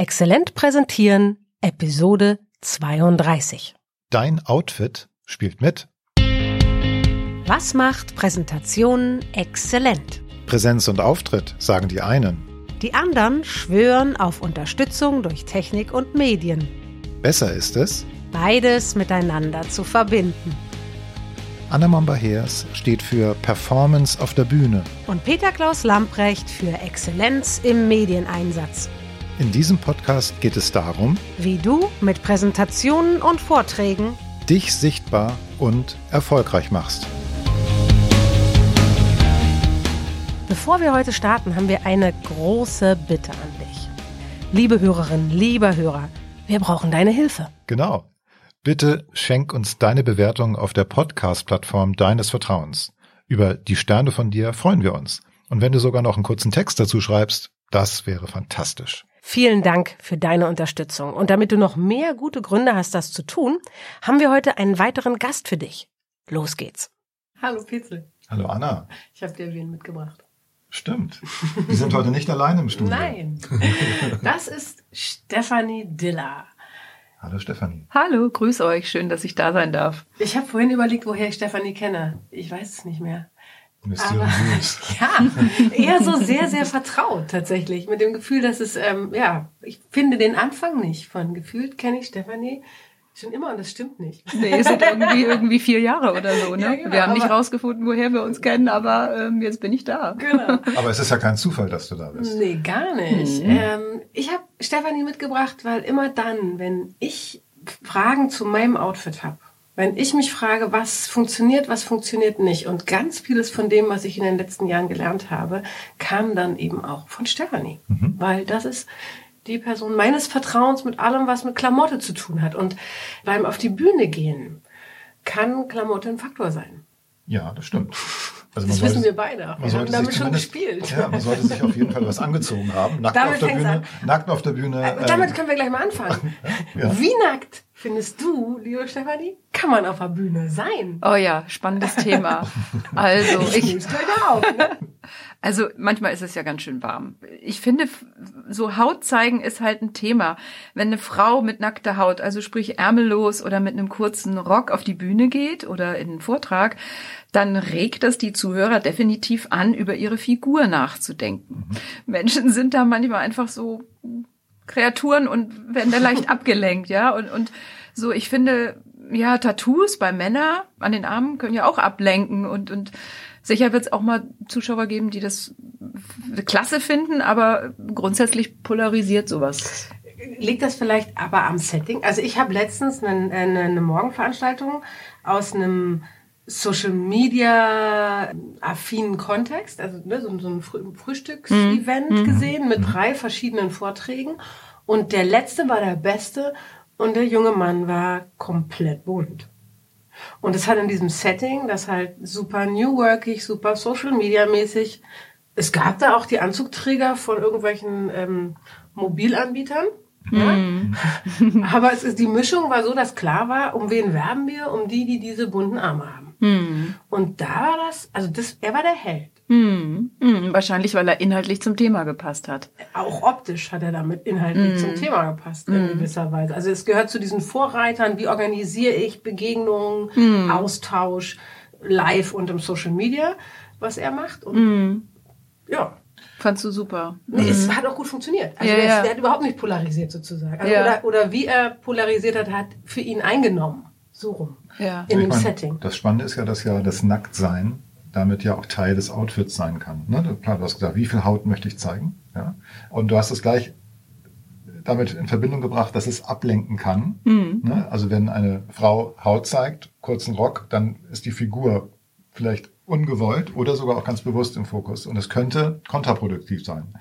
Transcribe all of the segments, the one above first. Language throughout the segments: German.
Exzellent präsentieren, Episode 32. Dein Outfit spielt mit. Was macht Präsentationen exzellent? Präsenz und Auftritt, sagen die einen. Die anderen schwören auf Unterstützung durch Technik und Medien. Besser ist es, Beides miteinander zu verbinden. Anna Momba-Heers steht für Performance auf der Bühne. Und Peter Klaus Lamprecht für Exzellenz im Medieneinsatz. In diesem Podcast geht es darum, Wie du mit Präsentationen und Vorträgen dich sichtbar und erfolgreich machst. Bevor wir heute starten, haben wir eine große Bitte an dich. Liebe Hörerin, lieber Hörer, wir brauchen deine Hilfe. Genau. Bitte schenk uns deine Bewertung auf der Podcast-Plattform deines Vertrauens. Über die Sterne von dir freuen wir uns. Und wenn du sogar noch einen kurzen Text dazu schreibst, das wäre fantastisch. Vielen Dank für deine Unterstützung. Und damit du noch mehr gute Gründe hast, das zu tun, haben wir heute einen weiteren Gast für dich. Los geht's. Hallo Petzel, Hallo Anna. ich habe dir wen mitgebracht. Stimmt. Wir sind heute nicht alleine im Studio. Nein, das ist Stefanie Diller. Hallo Stefanie. Hallo, grüß euch. Schön, dass ich da sein darf. Ich habe vorhin überlegt, woher ich Stefanie kenne. Ich weiß es nicht mehr. Mysteriös. Ja, eher so sehr, sehr vertraut tatsächlich. Mit dem Gefühl, dass es, ähm, ja, ich finde den Anfang nicht von gefühlt kenne ich Stefanie schon immer und das stimmt nicht. Nee, sind irgendwie, irgendwie vier Jahre oder so, ne? Ja, genau, wir haben nicht rausgefunden, woher wir uns kennen, aber ähm, jetzt bin ich da. Genau. Aber es ist ja kein Zufall, dass du da bist. Nee, gar nicht. Ähm, ich habe Stefanie mitgebracht, weil immer dann, wenn ich Fragen zu meinem Outfit habe, wenn ich mich frage, was funktioniert, was funktioniert nicht und ganz vieles von dem, was ich in den letzten Jahren gelernt habe, kam dann eben auch von Stefanie, weil das ist die Person meines Vertrauens mit allem, was mit Klamotte zu tun hat. Und beim auf die Bühne gehen kann Klamotte ein Faktor sein. Ja, das stimmt. Also Das wissen sollte- wir beide Wir haben sollte damit sich schon gespielt. Ja, man sollte sich auf jeden Fall was angezogen haben. Nackt Damit auf der Bühne. Nackt auf der Bühne. Äh, äh, Damit können wir gleich mal anfangen. Ja. Wie nackt findest du, liebe Stefanie, kann man auf der Bühne sein? Oh ja, spannendes Thema. Also ich, gleich auf. Ne? also manchmal ist es ja ganz schön warm. Ich finde, so Haut zeigen ist halt ein Thema. Wenn eine Frau mit nackter Haut, also sprich ärmellos oder mit einem kurzen Rock auf die Bühne geht oder in einen Vortrag, dann regt das die Zuhörer definitiv an, über ihre Figur nachzudenken. Menschen sind da manchmal einfach so Kreaturen und werden da leicht abgelenkt, ja. Und, und so, ich finde, ja, Tattoos bei Männern an den Armen können ja auch ablenken und, und sicher wird es auch mal Zuschauer geben, die das klasse finden, aber grundsätzlich polarisiert sowas. Liegt das vielleicht aber am Setting? Also ich habe letztens eine, eine, eine Morgenveranstaltung aus einem Social Media affinen Kontext, also ne, so, so ein Früh Frühstücksevent gesehen mit drei verschiedenen Vorträgen und der letzte war der beste und der junge Mann war komplett bunt. Und es hat in diesem Setting, das halt super New Workig, super Social Media mäßig. Es gab da auch die Anzugträger von irgendwelchen ähm, Mobilanbietern. Ja? Aber es ist, die Mischung war so, dass klar war, um wen werben wir? Um die, die diese bunten Arme haben. Und da war das, also das, er war der Held. Hm, hm, wahrscheinlich, weil er inhaltlich zum Thema gepasst hat. Auch optisch hat er damit inhaltlich zum Thema gepasst, in gewisser Weise. Also es gehört zu diesen Vorreitern, wie organisiere ich Begegnungen, Austausch, live und im Social Media, was er macht. Und ja, Fandst du super. nee, es hat auch gut funktioniert. Also Ja, der, ja. der hat überhaupt nicht polarisiert sozusagen. Also Ja. oder, oder wie er polarisiert hat, hat für ihn eingenommen. So rum. Ja. In dem meine, Setting. Das Spannende ist ja, dass ja das Nacktsein damit ja auch Teil des Outfits sein kann. Ne? Klar, du hast gesagt, wie viel Haut möchte ich zeigen? Ja? Und du hast es gleich damit in Verbindung gebracht, dass es ablenken kann. Ne? Also wenn eine Frau Haut zeigt, kurzen Rock, dann ist die Figur vielleicht ungewollt oder sogar auch ganz bewusst im Fokus. Und es könnte kontraproduktiv sein.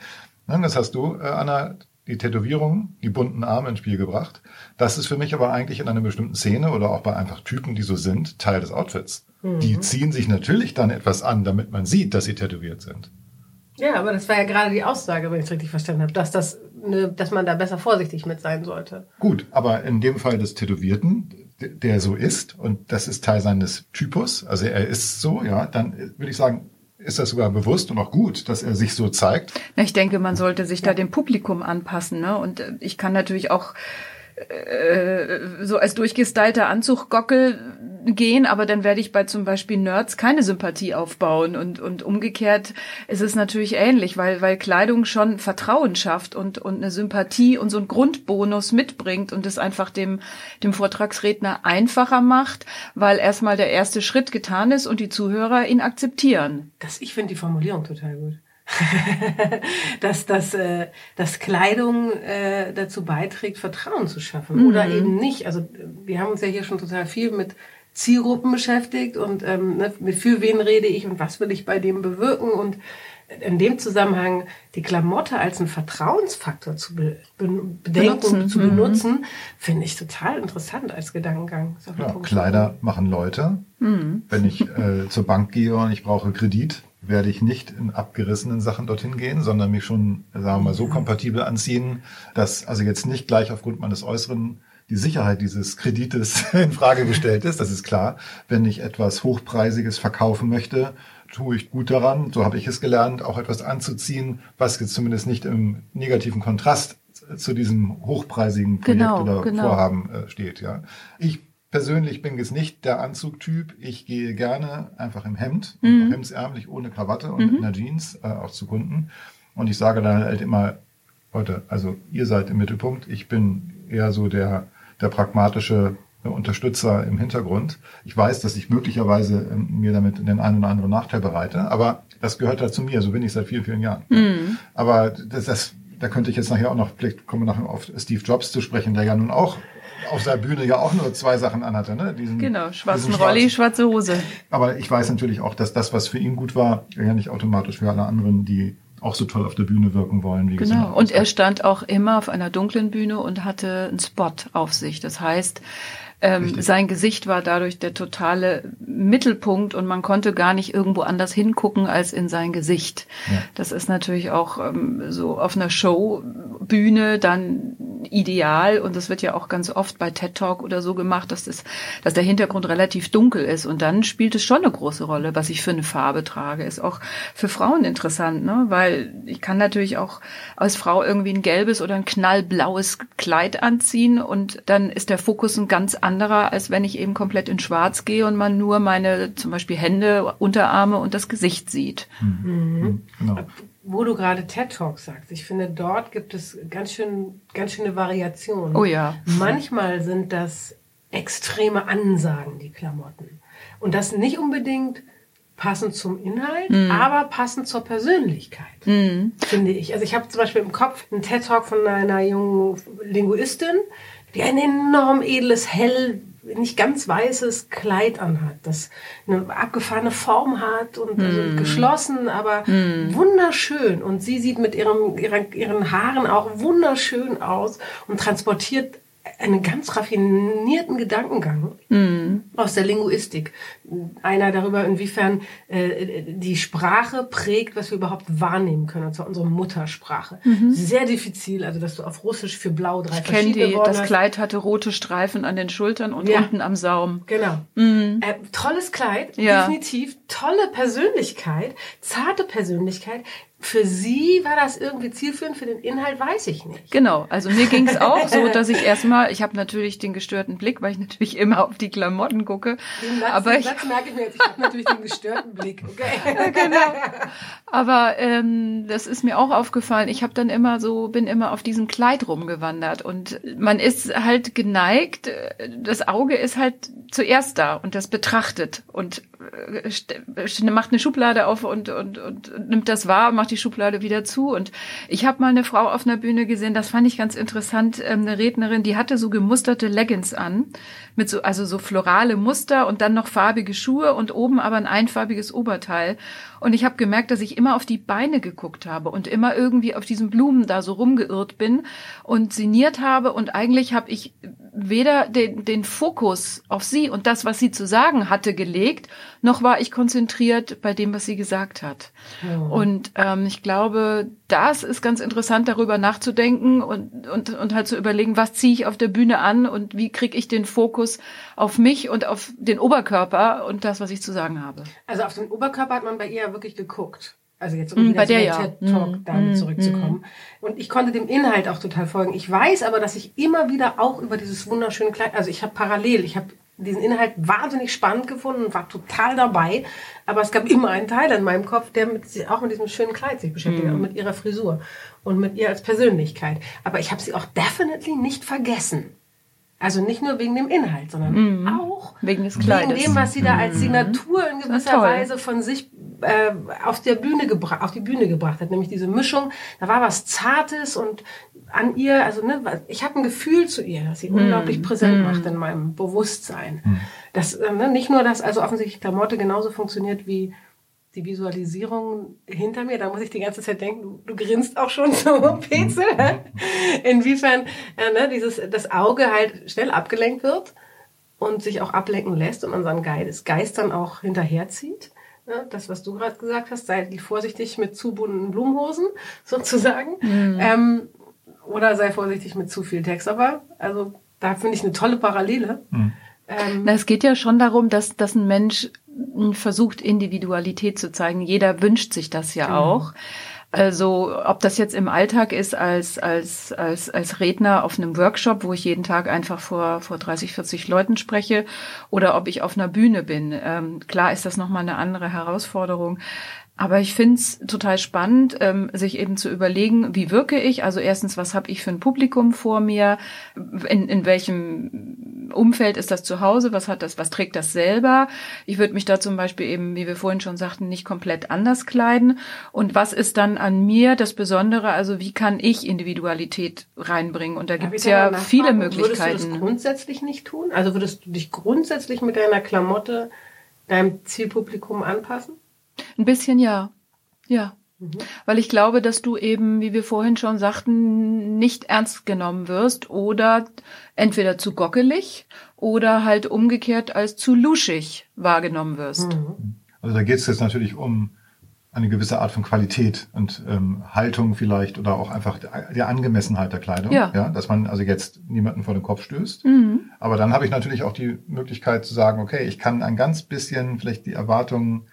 Ne? Das hast du, äh, Anna, die Tätowierung, die bunten Arme ins Spiel gebracht. Das ist für mich aber eigentlich in einer bestimmten Szene oder auch bei einfach Typen, die so sind, Teil des Outfits. Die ziehen sich natürlich dann etwas an, damit man sieht, dass sie tätowiert sind. Ja, aber das war ja gerade die Aussage, wenn ich es richtig verstanden habe, dass das, ne, dass man da besser vorsichtig mit sein sollte. Gut, aber in dem Fall des Tätowierten, der so ist, und das ist Teil seines Typus, also er ist so, ja, dann äh, würde ich sagen, ist das sogar bewusst und auch gut, dass er sich so zeigt. Ich denke, man sollte sich da dem Publikum anpassen. Ne? Und äh, ich kann natürlich auch äh, so als durchgestylter Anzuggockel gehen, aber dann werde ich bei zum Beispiel Nerds keine Sympathie aufbauen und und umgekehrt ist es natürlich ähnlich, weil weil Kleidung schon Vertrauen schafft und und eine Sympathie und so einen Grundbonus mitbringt und es einfach dem dem Vortragsredner einfacher macht, weil erstmal der erste Schritt getan ist und die Zuhörer ihn akzeptieren. Das ich finde die Formulierung total gut. dass, dass, äh, dass Kleidung äh, dazu beiträgt, Vertrauen zu schaffen mhm. oder eben nicht. Also wir haben uns ja hier schon total viel mit Zielgruppen beschäftigt und ähm, ne, für wen rede ich und was will ich bei dem bewirken und in dem Zusammenhang die Klamotte als einen Vertrauensfaktor zu be bedenken benutzen. und zu mhm. benutzen, mhm. finde ich total interessant als Gedankengang. Ja, Kleider machen Leute. Mhm. Wenn ich äh, zur Bank gehe und ich brauche Kredit, werde ich nicht in abgerissenen Sachen dorthin gehen, sondern mich schon, sagen wir mal, so kompatibel anziehen, dass also jetzt nicht gleich aufgrund meines Äußeren die Sicherheit dieses Kredites in Frage gestellt ist. Das ist klar. Wenn ich etwas Hochpreisiges verkaufen möchte, tue ich gut daran, so habe ich es gelernt, auch etwas anzuziehen, was jetzt zumindest nicht im negativen Kontrast zu diesem hochpreisigen Projekt genau, oder genau. Vorhaben äh, steht. Ja, ich persönlich bin jetzt nicht der Anzugtyp. Ich gehe gerne einfach im Hemd, mhm. hemdsärmlich, ohne Krawatte und mhm. in der Jeans äh, auch zu Kunden. Und ich sage dann halt immer, Leute, also ihr seid im Mittelpunkt. Ich bin eher so der, der pragmatische Unterstützer im Hintergrund. Ich weiß, dass ich möglicherweise ähm, mir damit den einen oder anderen Nachteil bereite, aber das gehört halt zu mir. So bin ich seit vielen, vielen Jahren. Mhm. Aber das, das, da könnte ich jetzt nachher auch noch, vielleicht kommen wir nachher auf Steve Jobs zu sprechen, der ja nun auch auf der Bühne ja auch nur zwei Sachen anhatte. Ne? Diesen, genau, schwarzen Rolli, schwarze Hose. Aber ich weiß natürlich auch, dass das, was für ihn gut war, ja nicht automatisch für alle anderen, die auch so toll auf der Bühne wirken wollen. Wie genau. Und er stand auch immer auf einer dunklen Bühne und hatte einen Spot auf sich. Das heißt, ähm, sein Gesicht war dadurch der totale Mittelpunkt und man konnte gar nicht irgendwo anders hingucken als in sein Gesicht. Ja. Das ist natürlich auch ähm, so auf einer Showbühne dann ideal und das wird ja auch ganz oft bei TED Talk oder so gemacht, dass das, dass der Hintergrund relativ dunkel ist und dann spielt es schon eine große Rolle, was ich für eine Farbe trage. Ist auch für Frauen interessant, ne? Weil ich kann natürlich auch als Frau irgendwie ein gelbes oder ein knallblaues Kleid anziehen und dann ist der Fokus ein ganz anderer, als wenn ich eben komplett in Schwarz gehe und man nur meine zum Beispiel Hände, Unterarme und das Gesicht sieht. Mhm. Mhm. Genau wo du gerade TED Talk sagst, ich finde, dort gibt es ganz schön, ganz schöne Variationen. Oh ja. Manchmal sind das extreme Ansagen, die Klamotten. Und das nicht unbedingt passend zum Inhalt, mm. aber passend zur Persönlichkeit, mm. finde ich. Also ich habe zum Beispiel im Kopf einen TED Talk von einer jungen Linguistin, die ein enorm edles, hell nicht ganz weißes Kleid anhat, das eine abgefahrene Form hat und mm. geschlossen, aber mm. wunderschön. Und sie sieht mit ihrem, ihren, ihren Haaren auch wunderschön aus und transportiert einen ganz raffinierten Gedankengang mm. aus der Linguistik. Einer darüber, inwiefern äh, die Sprache prägt, was wir überhaupt wahrnehmen können, und zwar unsere Muttersprache. Mhm. Sehr diffizil, also dass du auf Russisch für Blau drei ich verschiedene die, Das Kleid hatte rote Streifen an den Schultern und ja. unten am Saum. Genau. Mhm. Äh, tolles Kleid, ja. definitiv. Tolle Persönlichkeit, zarte Persönlichkeit, für sie war das irgendwie zielführend, für den Inhalt weiß ich nicht. Genau, also mir ging es auch so, dass ich erstmal, ich habe natürlich den gestörten Blick, weil ich natürlich immer auf die Klamotten gucke. Den Satz, aber den Satz ich, merke ich mir jetzt, ich habe natürlich den gestörten Blick. Okay. genau. Aber ähm, das ist mir auch aufgefallen. Ich habe dann immer so, bin immer auf diesem Kleid rumgewandert und man ist halt geneigt, das Auge ist halt zuerst da und das betrachtet und äh, macht eine Schublade auf und, und, und nimmt das wahr, macht die Schublade wieder zu. Und ich habe mal eine Frau auf einer Bühne gesehen, das fand ich ganz interessant, ähm, eine Rednerin, die hatte so gemusterte Leggings an, mit so, also so florale Muster und dann noch farbige Schuhe und oben aber ein einfarbiges Oberteil. Und ich habe gemerkt, dass ich immer auf die Beine geguckt habe und immer irgendwie auf diesen Blumen da so rumgeirrt bin und sinniert habe. Und eigentlich habe ich weder den, den Fokus auf sie und das, was sie zu sagen hatte, gelegt, noch war ich konzentriert bei dem, was sie gesagt hat. Ja. Und ähm, ich glaube, das ist ganz interessant, darüber nachzudenken und, und, und halt zu überlegen, was ziehe ich auf der Bühne an und wie kriege ich den Fokus auf mich und auf den Oberkörper und das, was ich zu sagen habe. Also auf den Oberkörper hat man bei ihr wirklich geguckt. Also jetzt um mm, wieder der, ja. TED Talk mm, damit mm, zurückzukommen. Mm. Und ich konnte dem Inhalt auch total folgen. Ich weiß aber, dass ich immer wieder auch über dieses wunderschöne Kleid, also ich habe parallel, ich habe diesen Inhalt wahnsinnig spannend gefunden und war total dabei. Aber es gab immer einen Teil in meinem Kopf, der mit, auch mit diesem schönen Kleid sich beschäftigt, mm. und mit ihrer Frisur und mit ihr als Persönlichkeit. Aber ich habe sie auch definitely nicht vergessen. Also nicht nur wegen dem Inhalt, sondern mm. auch wegen des Kleides. Wegen dem, was sie da als mhm. Signatur in gewisser Weise von sich äh, auf der Bühne auf die Bühne gebracht hat, nämlich diese Mischung. Da war was Zartes und an ihr, also ne, ich habe ein Gefühl zu ihr, dass sie mm. unglaublich präsent macht in meinem Bewusstsein. Mm. Das äh, ne, nicht nur, dass also offensichtlich Klamotte genauso funktioniert wie die Visualisierung hinter mir, da muss ich die ganze Zeit denken, du, du grinst auch schon so, Petzel. Inwiefern äh, ne, dieses, das Auge halt schnell abgelenkt wird und sich auch ablenken lässt und man seinen Geist, Geist dann auch hinterherzieht. Ja, das, was du gerade gesagt hast, sei vorsichtig mit zu bunten Blumenhosen sozusagen. Mhm. Ähm, oder sei vorsichtig mit zu viel Text. Aber also da finde ich eine tolle Parallele. Mhm. Ähm, Na, es geht ja schon darum, dass, dass ein Mensch versucht, Individualität zu zeigen. Jeder wünscht sich das ja genau. auch. Also ob das jetzt im Alltag ist als, als, als, als Redner auf einem Workshop, wo ich jeden Tag einfach vor, vor 30, 40 Leuten spreche, oder ob ich auf einer Bühne bin. Ähm, klar ist das nochmal eine andere Herausforderung. Aber ich find's total spannend, ähm, sich eben zu überlegen, wie wirke ich? Also erstens, was habe ich für ein Publikum vor mir? In, in welchem Umfeld ist das zu Hause? Was hat das, was trägt das selber? Ich würde mich da zum Beispiel eben, wie wir vorhin schon sagten, nicht komplett anders kleiden. Und was ist dann an mir das Besondere? Also wie kann ich Individualität reinbringen? Und da gibt's ja viele Möglichkeiten. Würdest du das grundsätzlich nicht tun? Also würdest du dich grundsätzlich mit deiner Klamotte deinem Zielpublikum anpassen? Ein bisschen ja. Ja. Mhm. Weil ich glaube, dass du eben, wie wir vorhin schon sagten, nicht ernst genommen wirst oder entweder zu gockelig oder halt umgekehrt als zu luschig wahrgenommen wirst. Mhm. Also da geht es jetzt natürlich um eine gewisse Art von Qualität und ähm, Haltung vielleicht oder auch einfach der Angemessenheit der Kleidung. Ja. ja. Dass man also jetzt niemanden vor den Kopf stößt. Mhm. Aber dann habe ich natürlich auch die Möglichkeit zu sagen, okay, ich kann ein ganz bisschen vielleicht die Erwartungen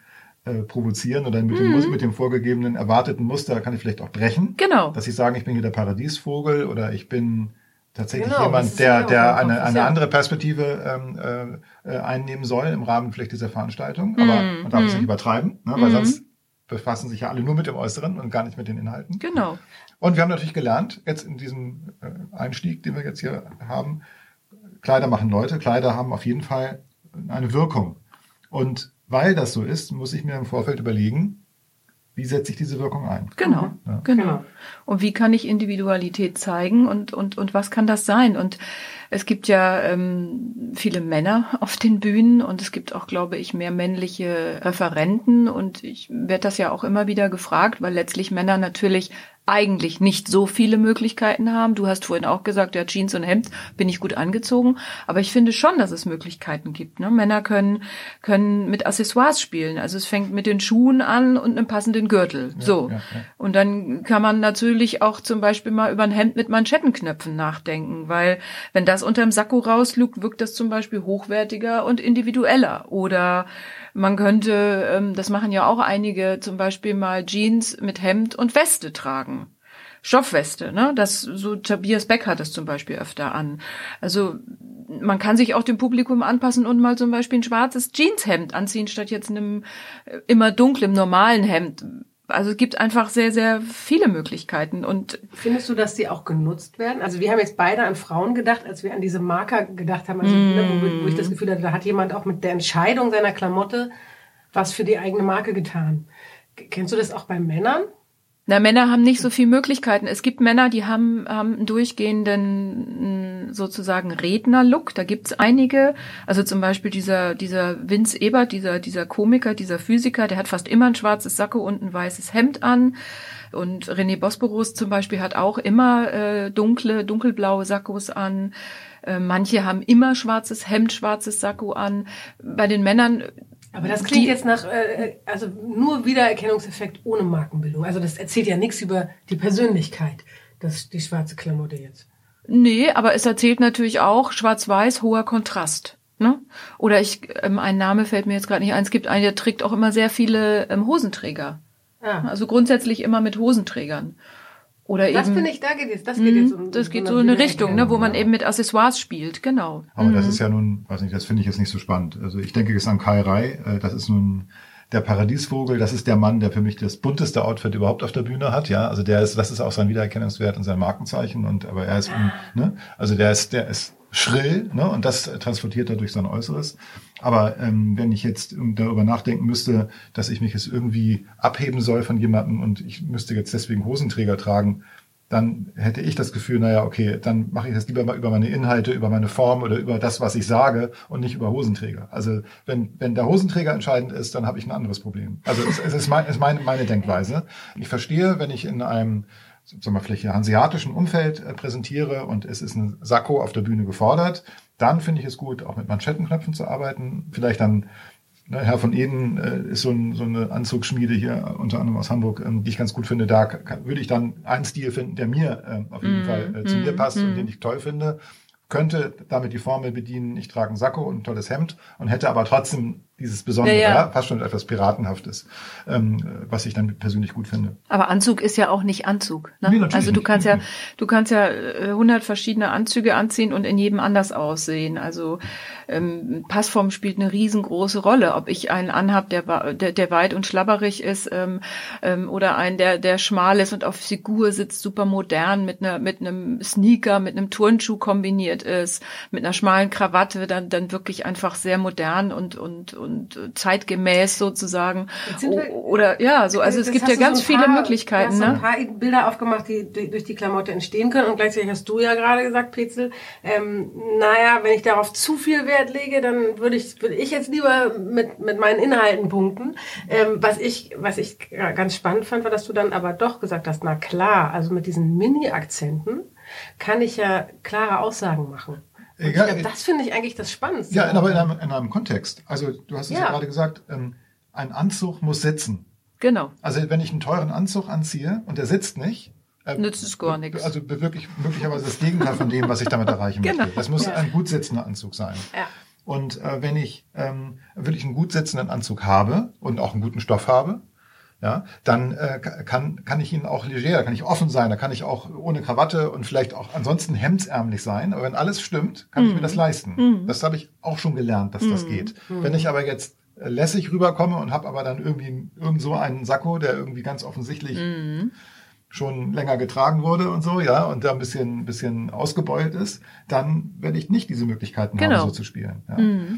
äh, provozieren oder mit, mhm. dem, mit dem vorgegebenen erwarteten Muster kann ich vielleicht auch brechen. Genau. Dass ich sagen, ich bin hier der Paradiesvogel oder ich bin tatsächlich genau, jemand, der, der eine, eine andere Perspektive ähm, äh, einnehmen soll im Rahmen vielleicht dieser Veranstaltung. Aber mhm. man darf es nicht mhm. übertreiben, ne? weil mhm. sonst befassen sich ja alle nur mit dem Äußeren und gar nicht mit den Inhalten. Genau. Und wir haben natürlich gelernt, jetzt in diesem äh, Einstieg, den wir jetzt hier haben, Kleider machen Leute, Kleider haben auf jeden Fall eine Wirkung. Und weil das so ist, muss ich mir im Vorfeld überlegen, wie setze ich diese Wirkung ein? Genau, ja. genau. genau. Und wie kann ich Individualität zeigen und, und, und was kann das sein? Und es gibt ja ähm, viele Männer auf den Bühnen und es gibt auch, glaube ich, mehr männliche Referenten und ich werde das ja auch immer wieder gefragt, weil letztlich Männer natürlich eigentlich nicht so viele Möglichkeiten haben. Du hast vorhin auch gesagt, ja, Jeans und Hemd bin ich gut angezogen. Aber ich finde schon, dass es Möglichkeiten gibt. Ne? Männer können, können mit Accessoires spielen. Also es fängt mit den Schuhen an und einem passenden Gürtel. Ja, so. Ja, ja. Und dann kann man natürlich auch zum Beispiel mal über ein Hemd mit Manschettenknöpfen nachdenken, weil wenn das unterm Sakko rauslugt, wirkt das zum Beispiel hochwertiger und individueller. Oder man könnte, ähm, das machen ja auch einige, zum Beispiel mal Jeans mit Hemd und Weste tragen. Stoffweste, ne? Das so Tobias Beck hat das zum Beispiel öfter an. Also man kann sich auch dem Publikum anpassen und mal zum Beispiel ein schwarzes Jeanshemd anziehen statt jetzt einem äh, immer dunklen normalen Hemd also es gibt einfach sehr, sehr viele Möglichkeiten. Und findest du, dass die auch genutzt werden? Also wir haben jetzt beide an Frauen gedacht, als wir an diese Marker gedacht haben, also, mm. wo, wo, ich das Gefühl hatte, da hat jemand auch mit der Entscheidung seiner Klamotte was für die eigene Marke getan. Kennst du das auch bei Männern? Na, Männer haben nicht so viel Möglichkeiten. Es gibt Männer, die haben, haben einen durchgehenden sozusagen Redner-Look. Da gibt's einige. Also zum Beispiel dieser, dieser Vince Ebert, dieser, dieser Komiker, dieser Physiker, der hat fast immer ein schwarzes Sakko und ein weißes Hemd an. Und René Bosporus zum Beispiel hat auch immer äh, dunkle, dunkelblaue Sakkos an. Äh, manche haben immer schwarzes Hemd, schwarzes Sakko an. Bei den Männern aber das klingt die, jetzt nach, äh, also nur Wiedererkennungseffekt ohne Markenbildung. Also das erzählt ja nichts über die Persönlichkeit, das, die schwarze Klamotte jetzt. Nee, aber es erzählt natürlich auch schwarz-weiß, hoher Kontrast. Ne? Oder ich, ähm, ein Name fällt mir jetzt gerade nicht ein, es gibt einen, der trägt auch immer sehr viele ähm, Hosenträger. Ah. Also grundsätzlich immer mit Hosenträgern. Oder das eben, finde ich, da geht jetzt, das geht jetzt um, Das geht so in eine Richtung, ne, wo man eben mit Accessoires spielt, genau. Aber mhm. das ist ja nun, weiß nicht, das finde ich jetzt nicht so spannend. Also ich denke jetzt an Kai Rai, äh, das ist nun der Paradiesvogel, das ist der Mann, der für mich das bunteste Outfit überhaupt auf der Bühne hat, ja. Also der ist, das ist auch sein Wiedererkennungswert und sein Markenzeichen und, aber er ist, ne, also der ist, der ist schrill, ne, und das transportiert er durch sein Äußeres. Aber ähm, wenn ich jetzt darüber nachdenken müsste, dass ich mich jetzt irgendwie abheben soll von jemandem und ich müsste jetzt deswegen Hosenträger tragen, dann hätte ich das Gefühl, naja, okay, dann mache ich das lieber mal über meine Inhalte, über meine Form oder über das, was ich sage und nicht über Hosenträger. Also wenn, wenn der Hosenträger entscheidend ist, dann habe ich ein anderes Problem. Also es, es ist, mein, es ist meine, meine Denkweise. Ich verstehe, wenn ich in einem sagen wir, vielleicht hanseatischen Umfeld äh, präsentiere und es ist ein Sakko auf der Bühne gefordert, dann finde ich es gut, auch mit Manschettenknöpfen zu arbeiten. Vielleicht dann, ne, Herr von Eden äh, ist so, ein, so eine Anzugsschmiede hier, unter anderem aus Hamburg, ähm, die ich ganz gut finde. Da kann, würde ich dann einen Stil finden, der mir äh, auf jeden mm, Fall äh, zu mm, mir passt mm. und den ich toll finde. Könnte damit die Formel bedienen, ich trage ein Sakko und ein tolles Hemd und hätte aber trotzdem dieses Besondere, ja, ja. fast schon etwas Piratenhaftes, ähm, was ich dann persönlich gut finde. Aber Anzug ist ja auch nicht Anzug. Ne? Nee, also du kannst ja, du kannst ja hundert verschiedene Anzüge anziehen und in jedem anders aussehen. Also ähm, Passform spielt eine riesengroße Rolle. Ob ich einen anhab, der, der, der weit und schlabberig ist, ähm, ähm, oder einen, der, der schmal ist und auf Figur sitzt, super modern, mit einer, mit einem Sneaker, mit einem Turnschuh kombiniert ist, mit einer schmalen Krawatte, dann, dann wirklich einfach sehr modern und, und, und zeitgemäß sozusagen. Oder ja, so also es gibt ja ganz so viele paar, Möglichkeiten. Du hast ne? so ein paar Bilder aufgemacht, die durch die Klamotte entstehen können. Und gleichzeitig hast du ja gerade gesagt, Petzel, ähm, naja, wenn ich darauf zu viel Wert lege, dann würde ich würde ich jetzt lieber mit mit meinen Inhalten punkten. Ähm, was ich was ich ganz spannend fand, war, dass du dann aber doch gesagt hast, na klar, also mit diesen Mini-Akzenten kann ich ja klare Aussagen machen. Ja, glaub, das finde ich eigentlich das Spannendste. Ja, aber in einem, in einem Kontext. Also du hast es ja, ja gerade gesagt, ähm, ein Anzug muss sitzen. Genau. Also wenn ich einen teuren Anzug anziehe und der sitzt nicht, äh, nützt es gar nichts. Also wirklich möglicherweise das Gegenteil von dem, was ich damit erreichen genau. möchte. Das muss ja. ein gut sitzender Anzug sein. Ja. Und äh, wenn ich ähm, wirklich einen gut sitzenden Anzug habe und auch einen guten Stoff habe, ja, dann äh, kann, kann ich ihn auch leger, kann ich offen sein, da kann ich auch ohne Krawatte und vielleicht auch ansonsten hemdsärmlich sein. Aber wenn alles stimmt, kann mm. ich mir das mhm. leisten. Mm. Das habe ich auch schon gelernt, dass mm. das mhm. geht. Mhm. Wenn ich aber jetzt lässig rüberkomme und habe aber dann irgendwie irgend so einen Sakko, der irgendwie ganz offensichtlich schon länger getragen wurde und so, ja, und da ein bisschen, bisschen ausgebeult ist, dann werde ich nicht diese Möglichkeiten genau. haben, so zu spielen. Ja.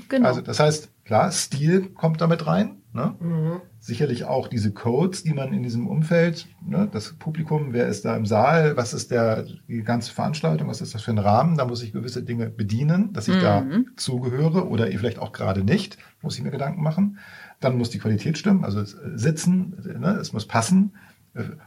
Genau. Also das heißt, klar, Stil kommt damit rein. Ne? Mhm. Sicherlich auch diese Codes, die man in diesem Umfeld, ne, das Publikum, wer ist da im Saal, was ist der, die ganze Veranstaltung, was ist das für ein Rahmen, da muss ich gewisse Dinge bedienen, dass ich mhm. da zugehöre oder vielleicht auch gerade nicht, muss ich mir Gedanken machen. Dann muss die Qualität stimmen, also sitzen, ne, es muss passen.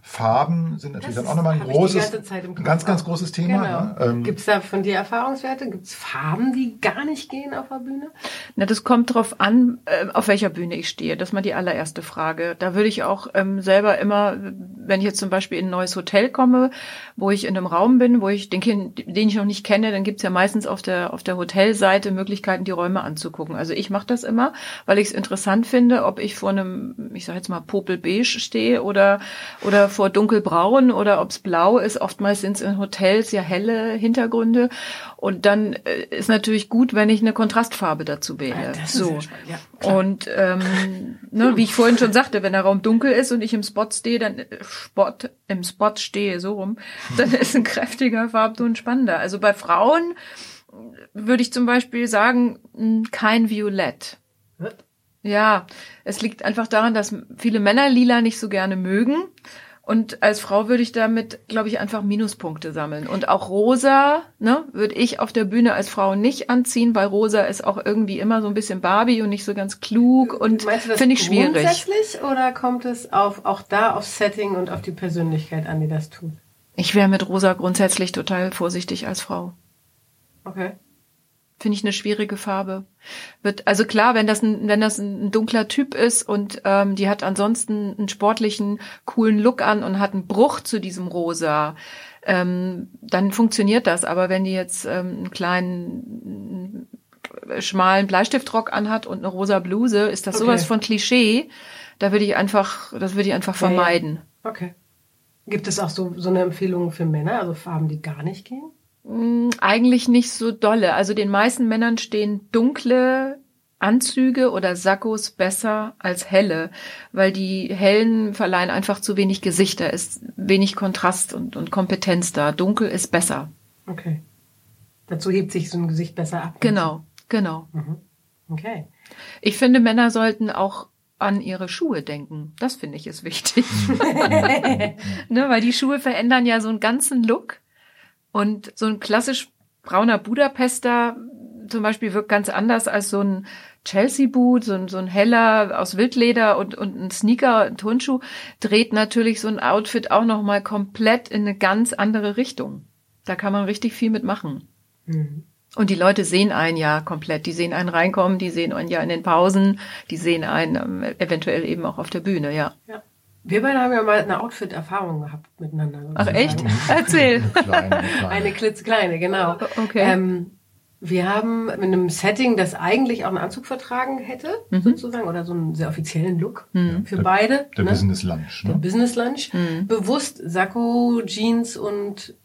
Farben sind natürlich das dann auch nochmal ein großes, ein ganz, ganz großes Thema. Genau. Ne? Ähm, Gibt es da von dir Erfahrungswerte? Gibt es Farben, die gar nicht gehen auf der Bühne? Na, das kommt drauf an, äh, auf welcher Bühne ich stehe. Das ist mal die allererste Frage. Da würde ich auch ähm, selber immer, wenn ich jetzt zum Beispiel in ein neues Hotel komme, wo ich in einem Raum bin, wo ich den, den ich noch nicht kenne, dann gibt's ja meistens auf der, auf der Hotelseite Möglichkeiten, die Räume anzugucken. Also ich mache das immer, weil ich es interessant finde, ob ich vor einem, ich sage jetzt mal, Popelbeige stehe oder oder vor dunkelbraun oder ob's blau ist. Oftmals sind es in Hotels ja helle Hintergründe. Und dann äh, ist natürlich gut, wenn ich eine Kontrastfarbe dazu wähle. Ja, so. Ja, und ähm, ne, wie ich vorhin schon sagte, wenn der Raum dunkel ist und ich im Spot stehe, dann äh, Spot, im Spot stehe, so rum, dann ist ein kräftiger Farbton spannender. Also bei Frauen würde ich zum Beispiel sagen, kein Violett. Ja, es liegt einfach daran, dass viele Männer lila nicht so gerne mögen. Und als Frau würde ich damit, glaube ich, einfach Minuspunkte sammeln. Und auch rosa, ne, würde ich auf der Bühne als Frau nicht anziehen, weil rosa ist auch irgendwie immer so ein bisschen Barbie und nicht so ganz klug und finde ich schwierig. Grundsätzlich oder kommt es auf, auch da aufs Setting und auf die Persönlichkeit an, die das tut? Ich wäre mit rosa grundsätzlich total vorsichtig als Frau. Okay. Finde ich eine schwierige Farbe. Wird, also klar, wenn das ein, wenn das ein dunkler Typ ist und ähm, die hat ansonsten einen sportlichen, coolen Look an und hat einen Bruch zu diesem Rosa, ähm, dann funktioniert das. Aber wenn die jetzt ähm, einen kleinen schmalen Bleistiftrock anhat und eine rosa Bluse, ist das okay. sowas von Klischee. Da würde ich einfach, das würde ich einfach vermeiden. Okay. Gibt es auch so, so eine Empfehlung für Männer, also Farben, die gar nicht gehen? Mm, eigentlich nicht so dolle. Also den meisten Männern stehen dunkle Anzüge oder Sakkos besser als helle, weil die hellen verleihen einfach zu wenig Gesicht. Da ist wenig Kontrast und, und Kompetenz da. Dunkel ist besser. Okay. Dazu hebt sich so ein Gesicht besser ab. Genau, genau. Mhm. Okay. Ich finde, Männer sollten auch an ihre Schuhe denken. Das finde ich ist wichtig. ne, weil die Schuhe verändern ja so einen ganzen Look. Und so ein klassisch brauner Budapester zum Beispiel wirkt ganz anders als so ein Chelsea-Boot, so ein, so ein heller aus Wildleder und, und ein Sneaker, ein Turnschuh, dreht natürlich so ein Outfit auch nochmal komplett in eine ganz andere Richtung. Da kann man richtig viel mitmachen. Mhm. Und die Leute sehen einen ja komplett. Die sehen einen reinkommen, die sehen einen ja in den Pausen, die sehen einen ähm, eventuell eben auch auf der Bühne, ja. ja. Wir beide haben ja mal eine Outfit-Erfahrung gehabt miteinander. Ach echt? Erzähl. Eine kleine, eine kleine. Eine klitzekleine, genau. Okay. Ähm, wir haben mit einem Setting, das eigentlich auch einen Anzug vertragen hätte, mhm. sozusagen, oder so einen sehr offiziellen Look mhm. für der, beide. Der ne? Business Lunch. Ne? Der Business Lunch. Mhm. Bewusst Sakko, Jeans und,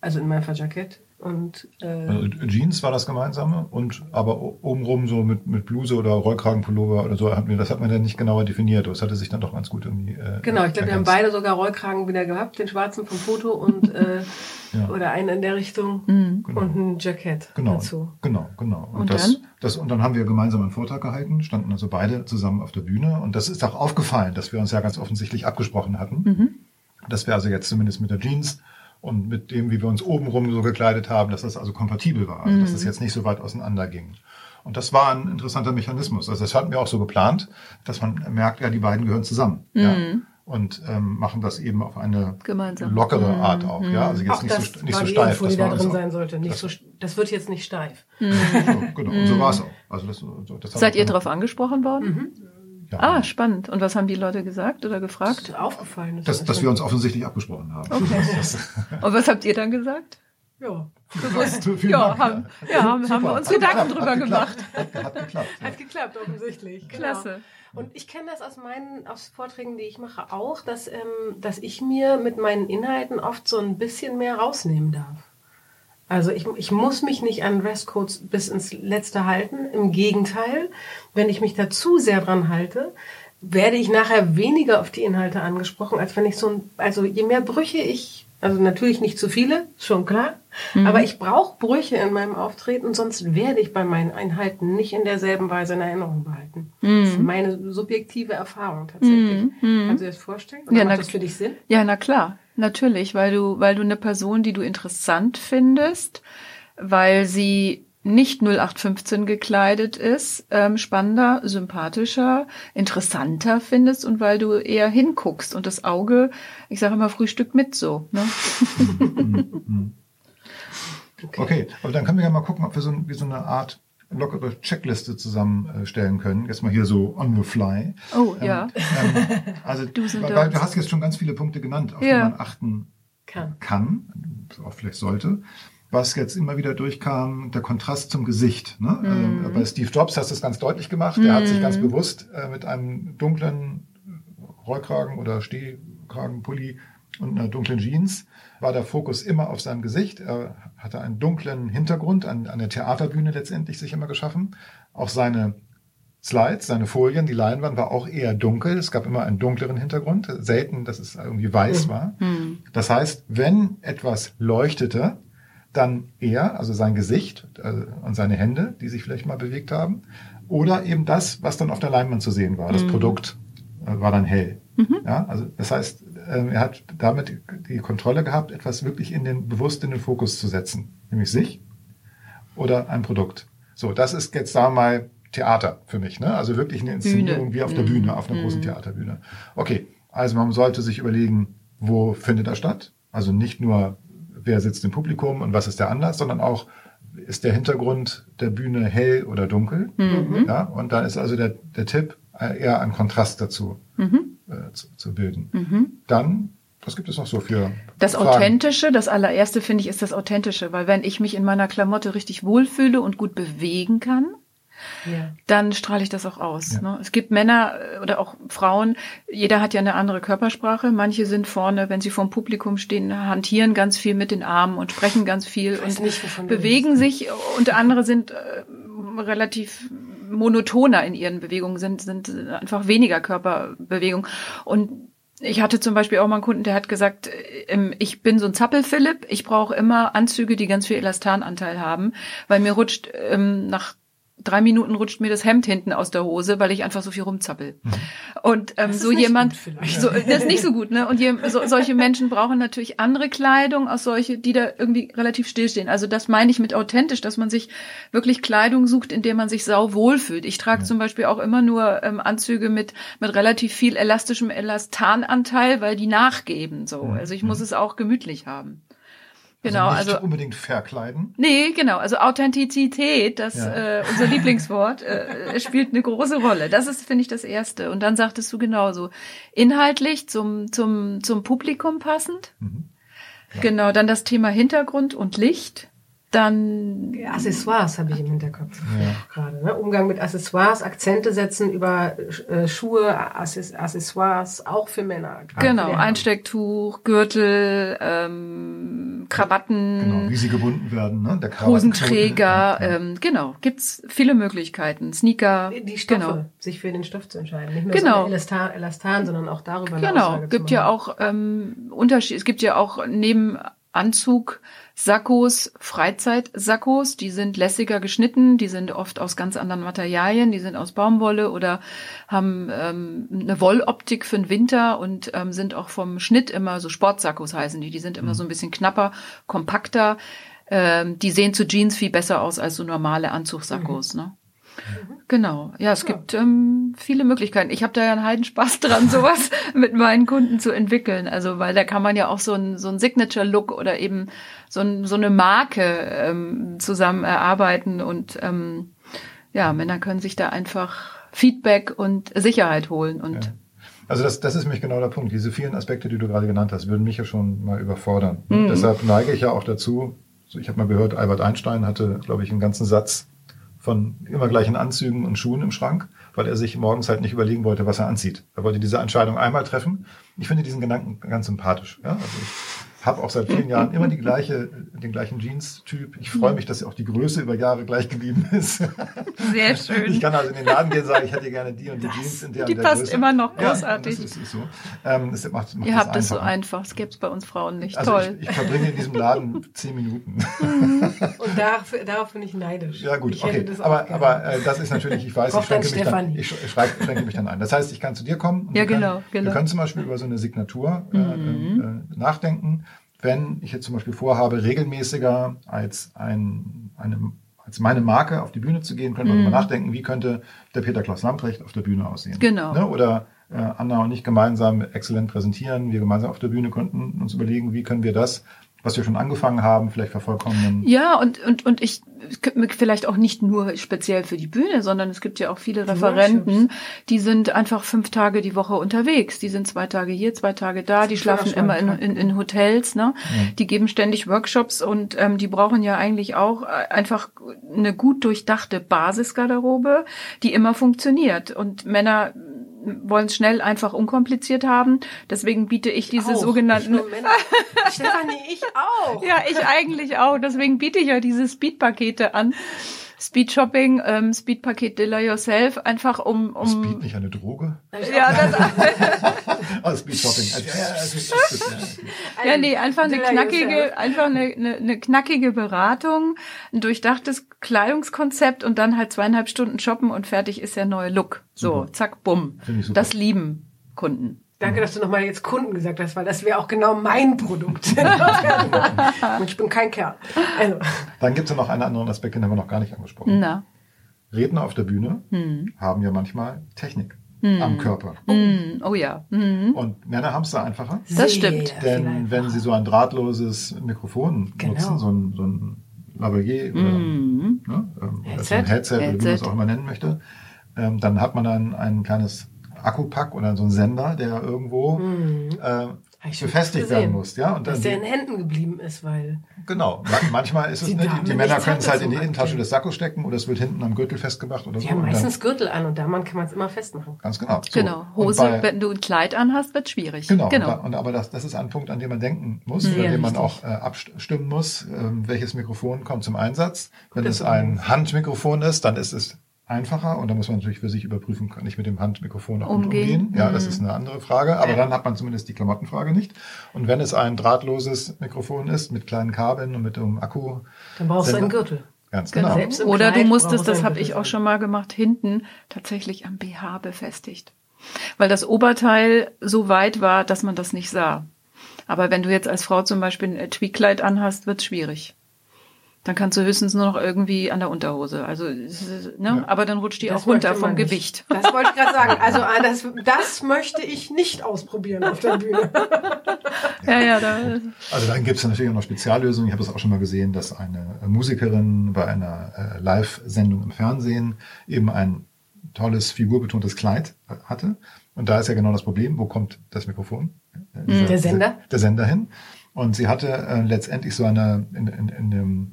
also in meinem Fall Jackett und äh, also Jeans war das gemeinsame und aber obenrum so mit, mit Bluse oder Rollkragenpullover oder so hatten wir, das hat man dann nicht genauer definiert, das hatte sich dann doch ganz gut irgendwie. Äh, genau, ich glaube, wir haben beide sogar Rollkragen wieder gehabt, den schwarzen vom Foto und äh, ja. oder einen in der Richtung mhm. genau. und ein Jackett genau, dazu. Genau, genau. Und, und das, dann? das und dann haben wir gemeinsam einen Vortrag gehalten, standen also beide zusammen auf der Bühne und das ist auch aufgefallen, dass wir uns ja ganz offensichtlich abgesprochen hatten, mhm. dass wir also jetzt zumindest mit der Jeans und mit dem, wie wir uns obenrum so gekleidet haben, dass das also kompatibel war, also dass es mhm. jetzt nicht so weit auseinander ging. Und das war ein interessanter Mechanismus. Also das hatten wir auch so geplant, dass man merkt, ja, die beiden gehören zusammen. Mhm. Ja, und ähm, machen das eben auf eine Gemeinsam. lockere mhm. Art auch. Ja, also jetzt auch nicht das so, nicht so steif. Info, die da drin sein sollte. Nicht so, das wird jetzt nicht steif. Mhm. So, genau, und so war es auch. Also das, das Seid ihr darauf angesprochen worden? Ja. Ah, spannend. Und was haben die Leute gesagt oder gefragt? Das ist aufgefallen. Das dass, dass wir uns offensichtlich abgesprochen haben. Okay. Und was habt ihr dann gesagt? Ja. Bewusst. ja, haben, ja, haben, haben wir uns hat Gedanken geklappt, drüber hat gemacht. Hat, hat geklappt. Ja. Hat geklappt, offensichtlich. Genau. Klasse. Und ich kenne das aus meinen aus Vorträgen, die ich mache, auch, dass, ähm, dass ich mir mit meinen Inhalten oft so ein bisschen mehr rausnehmen darf. Also ich, ich muss mich nicht an Dresscodes bis ins Letzte halten. Im Gegenteil, wenn ich mich da zu sehr dran halte, werde ich nachher weniger auf die Inhalte angesprochen, als wenn ich so ein, also je mehr Brüche ich, also natürlich nicht zu viele, schon klar, mhm. aber ich brauche Brüche in meinem Auftreten, sonst werde ich bei meinen Einheiten nicht in derselben Weise in Erinnerung behalten. Mhm. Das ist meine subjektive Erfahrung tatsächlich. Mhm. mhm. Kannst du dir das vorstellen? Oder ja, macht das für dich Sinn? Ja, na klar. Natürlich, weil du, weil du eine Person, die du interessant findest, weil sie nicht 0815 gekleidet ist, ähm, spannender, sympathischer, interessanter findest und weil du eher hinguckst und das Auge, ich sage immer, Frühstück mit so. Ne? okay. okay, aber dann können wir ja mal gucken, ob wir so, wie so eine Art lockere Checkliste zusammenstellen können. Jetzt mal hier so on the fly. Oh, ähm, ja. Ähm, also, weil, weil, du hast jetzt schon ganz viele Punkte genannt, auf ja. die man achten kann, kann auch vielleicht sollte. Was jetzt immer wieder durchkam, der Kontrast zum Gesicht. Ne? Mhm. Äh, bei Steve Jobs hast du es ganz deutlich gemacht. Der mhm. hat sich ganz mhm. bewusst äh, mit einem dunklen Rollkragen oder Stehkragenpulli und einer dunklen Jeans war der Fokus immer auf seinem Gesicht. Er hatte einen dunklen Hintergrund an, an der Theaterbühne letztendlich sich immer geschaffen. Auch seine Slides, seine Folien, die Leinwand war auch eher dunkel. Es gab immer einen dunkleren Hintergrund. Selten, dass es irgendwie weiß mhm. war. Mhm. Das heißt, wenn etwas leuchtete, dann er, also sein Gesicht äh, und seine Hände, die sich vielleicht mal bewegt haben, oder eben das, was dann auf der Leinwand zu sehen war. Das mhm. Produkt äh, war dann hell. Mhm. Ja, also das heißt, ähm, er hat damit die Kontrolle gehabt, etwas wirklich in den, bewusst in den Fokus zu setzen. Nämlich sich oder ein Produkt. So, das ist jetzt da mal Theater für mich, ne? Also wirklich eine Inszenierung Bühne. wie auf der Mhm. Bühne, auf einer großen Theaterbühne. Okay, also man sollte sich überlegen, wo findet er statt? Also nicht nur, wer sitzt im Publikum und was ist der Anlass, sondern auch, ist der Hintergrund der Bühne hell oder dunkel? Mhm. Ja, und da ist also der, der Tipp, eher einen Kontrast dazu Mhm. äh, zu, zu bilden. Dann, was gibt es noch so für Das Fragen? Authentische, das allererste finde ich, ist das Authentische, weil wenn ich mich in meiner Klamotte richtig wohlfühle und gut bewegen kann, Ja. dann strahle ich das auch aus. Ja. Ne? Es gibt Männer äh, oder auch Frauen, jeder hat ja eine andere Körpersprache. Manche sind vorne, wenn sie vorm Publikum stehen, hantieren ganz viel mit den Armen und sprechen ganz viel und nicht, bewegen sich und andere sind äh, relativ monotoner in ihren Bewegungen, sind, sind einfach weniger Körperbewegung. Und ich hatte zum Beispiel auch mal einen Kunden, der hat gesagt, ähm, ich bin so ein Zappel-Philipp, ich brauche immer Anzüge, die ganz viel Elastananteil haben, weil mir rutscht ähm, nach drei Minuten rutscht mir das Hemd hinten aus der Hose, weil ich einfach so viel rumzappel. Und ähm, so jemand, so, das ist nicht so gut, ne? Und je, so, solche Menschen brauchen natürlich andere Kleidung als solche, die da irgendwie relativ stillstehen. Also das meine ich mit authentisch, dass man sich wirklich Kleidung sucht, in der man sich sau wohlfühlt. Ich trage zum Beispiel auch immer nur ähm, Anzüge mit mit relativ viel elastischem Elastananteil, weil die nachgeben. So, also ich muss es auch gemütlich haben. Genau, also also nicht unbedingt verkleiden. Nee, genau. Also Authentizität, das Ja. äh, unser Lieblingswort, äh, spielt eine große Rolle. Das ist, finde ich, das Erste. Und dann sagtest du genauso. Inhaltlich zum, zum, zum Publikum passend. Mhm. Genau, dann das Thema Hintergrund und Licht. Dann Accessoires habe ich im Hinterkopf Ja. gerade. Ne? Umgang mit Accessoires, Akzente setzen über äh, Schuhe, Access- Accessoires, auch für Männer. gerade genau, Herren. Einstecktuch, Gürtel, ähm, Krawatten, Genau, wie sie gebunden werden, ne? Der Hosenträger, Ja. ähm, genau, gibt's viele Möglichkeiten. Sneaker, Die Stoffe, genau. sich für den Stoff zu entscheiden. Nicht nur Genau. so Elastan, Elastan, sondern auch darüber Genau, gibt zu ja auch ähm, Unterschied. Es gibt ja auch neben Anzug Sakkos, Freizeitsakkos, die sind lässiger geschnitten, die sind oft aus ganz anderen Materialien, die sind aus Baumwolle oder haben ähm, eine Wolloptik für den Winter und ähm, sind auch vom Schnitt immer so Sportsakkos heißen die, die sind immer so ein bisschen knapper, kompakter. Ähm, die sehen zu Jeans viel besser aus als so normale Anzugsakkos, ne? Genau, ja, es gibt ähm, viele Möglichkeiten. Ich habe da ja einen Heidenspaß dran, sowas mit meinen Kunden zu entwickeln. Also, weil da kann man ja auch so ein so ein Signature-Look oder eben so, ein, so eine Marke ähm, zusammen erarbeiten und ähm, ja, Männer können sich da einfach Feedback und Sicherheit holen und Ja. Also das, das ist nämlich genau der Punkt. Diese vielen Aspekte, die du gerade genannt hast, würden mich ja schon mal überfordern. Mhm. Deshalb neige ich ja auch dazu, ich habe mal gehört, Albert Einstein hatte, glaube ich, einen ganzen Satz von immer gleichen Anzügen und Schuhen im Schrank, weil er sich morgens halt nicht überlegen wollte, was er anzieht. Er wollte diese Entscheidung einmal treffen. Ich finde diesen Gedanken ganz sympathisch. Ja? Also ich habe auch seit vielen Jahren immer die gleiche, den gleichen Jeans-Typ. Ich freue mich, dass auch die Größe über Jahre gleich geblieben ist. sehr schön. Ich kann also in den Laden gehen und sagen, ich hätte gerne die und die Jeans in der Die und der passt Größe. immer noch Ja, großartig. das ist, ist so. Ähm, das macht, macht Ihr das habt es so einfach, das gäbe es bei uns Frauen nicht. Also Toll. ich, ich verbringe in diesem Laden zehn Minuten. Und darauf, darauf bin ich neidisch. Ja gut, ich okay. das Aber, aber äh, das ist natürlich, ich weiß, ich schränke mich, dann, ich schränke mich dann ein. Das heißt, ich kann zu dir kommen. Und Ja, wir können, genau, genau. Wir können zum Beispiel über so eine Signatur äh, Mhm. äh, nachdenken. Wenn ich jetzt zum Beispiel vorhabe, regelmäßiger als ein, eine, als meine Marke auf die Bühne zu gehen, können wir darüber nachdenken, wie könnte der Peter Klaus Lamprecht auf der Bühne aussehen. Genau. Ne? Oder äh, Anna und ich gemeinsam exzellent präsentieren. Wir gemeinsam auf der Bühne könnten uns überlegen, wie können wir das, was wir schon angefangen haben, vielleicht vervollkommnen. Ja, und, und, und ich, vielleicht auch nicht nur speziell für die Bühne, sondern es gibt ja auch viele Referenten, die sind einfach fünf Tage die Woche unterwegs. Die sind zwei Tage hier, zwei Tage da, die schlafen immer in, in, in Hotels, ne? Die geben ständig Workshops und ähm, die brauchen ja eigentlich auch äh, einfach eine gut durchdachte Basisgarderobe, die immer funktioniert. Und Männer wollen es schnell, einfach unkompliziert haben. Deswegen biete ich diese Auch, sogenannten. Stefanie, ich auch. ja, ich eigentlich auch. Deswegen biete ich ja diese Speed-Pakete an. Speed Shopping, ähm, Speed Paket Dilla Yourself, einfach um, Ist Speed um nicht eine Droge? ja, das, Oh, Speed Shopping. Also, ja, nee, einfach eine knackige, einfach eine, eine, eine knackige Beratung, ein durchdachtes Kleidungskonzept und dann halt zweieinhalb Stunden shoppen und fertig ist der neue Look. So, Super. zack, bumm. Das lieben Kunden. Danke, dass du nochmal jetzt Kunden gesagt hast, weil das wäre auch genau mein Produkt. Und ich bin kein Kerl. Also. Dann gibt es ja noch einen anderen Aspekt, den haben wir noch gar nicht angesprochen. Na. Redner auf der Bühne Hm. haben ja manchmal Technik am Körper. Hm, Oh ja. Hm. Und Männer haben es da einfacher. Das stimmt. Denn einfacher. wenn sie so ein drahtloses Mikrofon Genau. nutzen, so ein, so ein Lavalier oder Mhm. ne, ähm, oder so Headset. ein Headset, oder wie man Headset. es auch immer nennen möchte, ähm, dann hat man dann ein kleines Akkupack oder so einen Sender, der irgendwo äh, ich schon befestigt werden muss. Ja? Und dann Dass der in die, Händen geblieben ist, weil genau. Ma- Manchmal ist es, Die ne, die, die Männer können es halt in die Innentasche des Sackos stecken oder es wird hinten am Gürtel festgemacht oder die so. haben Und dann- meistens Gürtel an und da man kann man es immer festmachen. Ganz genau. So. Genau. Und Hose, bei- wenn du ein Kleid anhast, wird schwierig. Genau, genau. Und, da, und aber das, das ist ein Punkt, an den man denken muss, Sehr oder den man wichtig. auch äh, abstimmen muss, ähm, welches Mikrofon kommt zum Einsatz. Wenn Das es ein Handmikrofon ist, dann ist es einfacher und dann muss man natürlich für sich überprüfen, kann ich mit dem Handmikrofon auch Umgehen. umgehen. Ja, das ist eine andere Frage, aber dann hat man zumindest die Klamottenfrage nicht. Und wenn es ein drahtloses Mikrofon ist, mit kleinen Kabeln und mit einem Akku, Dann brauchst du einen Gürtel. ganz Genau. genau. Oder du musstest, das habe ich auch schon mal gemacht, hinten tatsächlich am BH befestigt. Weil das Oberteil so weit war, dass man das nicht sah. Aber wenn du jetzt als Frau zum Beispiel ein Tweedkleid anhast, wird's schwierig. Dann kannst du höchstens nur noch irgendwie an der Unterhose. Also, ne? Ja. aber dann rutscht die Das auch runter vom nicht. Gewicht. Das wollte ich gerade sagen. Also das, das möchte ich nicht ausprobieren auf der Bühne. Ja, ja, da, Also dann gibt es natürlich auch noch Speziallösungen. Ich habe das auch schon mal gesehen, dass eine Musikerin bei einer äh, Live-Sendung im Fernsehen eben ein tolles figurbetontes Kleid äh, hatte. Und da ist ja genau das Problem, wo kommt das Mikrofon? Äh, dieser- Der Sender? Der Sender hin. Und sie hatte äh, letztendlich so eine in, in, in, dem,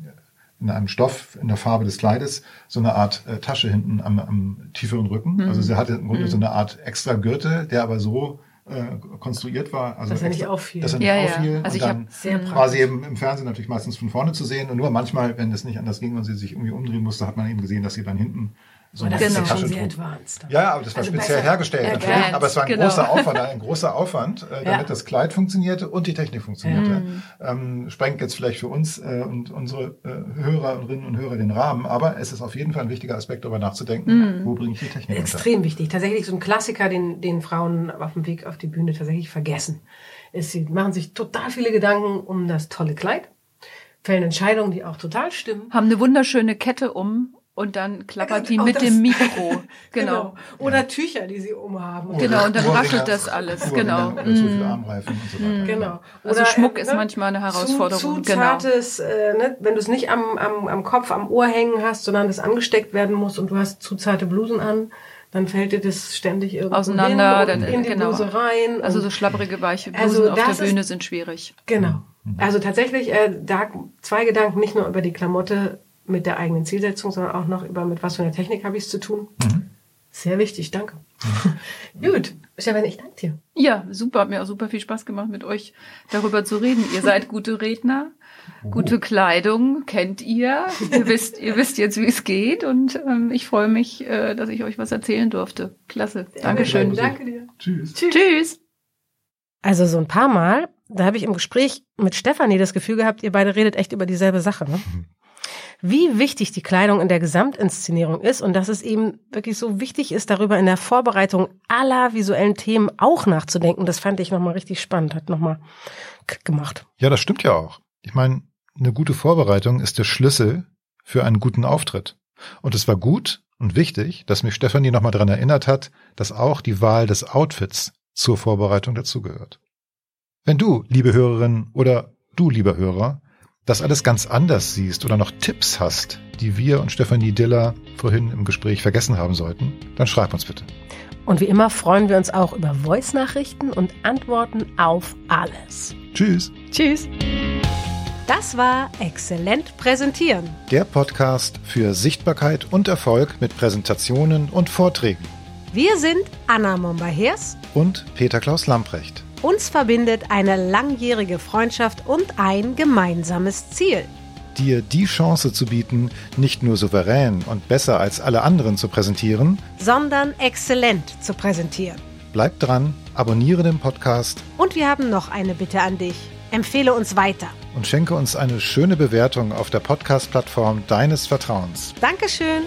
in einem Stoff in der Farbe des Kleides so eine Art äh, Tasche hinten am, am tieferen Rücken. Also sie hatte im Grunde so eine Art extra Gürtel, der aber so äh, konstruiert war, also Dass er nicht auffiel. Dass er nicht Ja, ja. auffiel. Also und ich dann hab- Sehr war praktisch. sie eben im Fernsehen natürlich meistens von vorne zu sehen und nur manchmal, wenn es nicht anders ging und sie sich irgendwie umdrehen musste, hat man eben gesehen, dass sie dann hinten so das ist schon sehr advanced. Ja, aber das war Also speziell hergestellt Ja, natürlich, aber es war ein genau. großer Aufwand, ein großer Aufwand, äh, damit Ja. das Kleid funktionierte und die Technik funktionierte. Mhm. Ähm, sprengt jetzt vielleicht für uns äh, und unsere äh, Hörerinnen und Hörer den Rahmen, aber es ist auf jeden Fall ein wichtiger Aspekt, darüber nachzudenken, Mhm. wo bringe ich die Technik unter. Extrem wichtig. Tatsächlich so ein Klassiker, den, den Frauen auf dem Weg auf die Bühne tatsächlich vergessen. Ist, sie machen sich total viele Gedanken um das tolle Kleid, fällen Entscheidungen, die auch total stimmen. haben eine wunderschöne Kette um und dann klappert die Auch mit das- dem Mikro. Genau. Oder Tücher, die sie umhaben. Genau, und dann raschelt das alles, genau. Oder zu viele Armreifen und so weiter. Genau. Also Schmuck ist manchmal eine Herausforderung, Zu, zu genau. zartes, äh, ne, wenn du es nicht am, am, am Kopf, am Ohr hängen hast, sondern das angesteckt werden muss und du hast zu zarte Blusen an, dann fällt dir das ständig irgendwo Auseinander, hin dann- in die genau. Bluse rein. Also so schlapprige, weiche Blusen Also auf der das ist- Bühne sind schwierig. Genau. Also tatsächlich, äh, da zwei Gedanken, nicht nur über die Klamotte mit der eigenen Zielsetzung, sondern auch noch über mit was für einer Technik habe ich es zu tun. Sehr wichtig, danke. Gut, Stefan, ich danke dir. Ja, super, hat mir auch super viel Spaß gemacht, mit euch darüber zu reden. Ihr seid gute Redner, gute Kleidung kennt ihr. Ihr wisst, ihr wisst jetzt, wie es geht und ähm, ich freue mich, äh, dass ich euch was erzählen durfte. Klasse. Dankeschön. Danke dir. Tschüss. Tschüss. Also so ein paar Mal, da habe ich im Gespräch mit Stefanie das Gefühl gehabt, ihr beide redet echt über dieselbe Sache. Ne? Wie wichtig die Kleidung in der Gesamtinszenierung ist und dass es eben wirklich so wichtig ist, darüber in der Vorbereitung aller visuellen Themen auch nachzudenken, das fand ich nochmal richtig spannend, hat nochmal gemacht. Ja, das stimmt ja auch. Ich meine, eine gute Vorbereitung ist der Schlüssel für einen guten Auftritt. Und es war gut und wichtig, dass mich Stefanie nochmal daran erinnert hat, dass auch die Wahl des Outfits zur Vorbereitung dazugehört. Wenn du, liebe Hörerin oder du, lieber Hörer, das alles ganz anders siehst oder noch Tipps hast, die wir und Stefanie Diller vorhin im Gespräch vergessen haben sollten, dann schreib uns bitte. Und wie immer freuen wir uns auch über Voice-Nachrichten und Antworten auf alles. Tschüss. Tschüss. Das war Exzellent Präsentieren. Der Podcast für Sichtbarkeit und Erfolg mit Präsentationen und Vorträgen. Wir sind Anna Momba-Hers. Und Peter Klaus Lamprecht. Uns verbindet eine langjährige Freundschaft und ein gemeinsames Ziel. dir die Chance zu bieten, nicht nur souverän und besser als alle anderen zu präsentieren. sondern exzellent zu präsentieren. Bleib dran, abonniere den Podcast Und wir haben noch eine Bitte an dich. Empfehle uns weiter. und schenke uns eine schöne Bewertung auf der Podcast-Plattform deines Vertrauens. Dankeschön.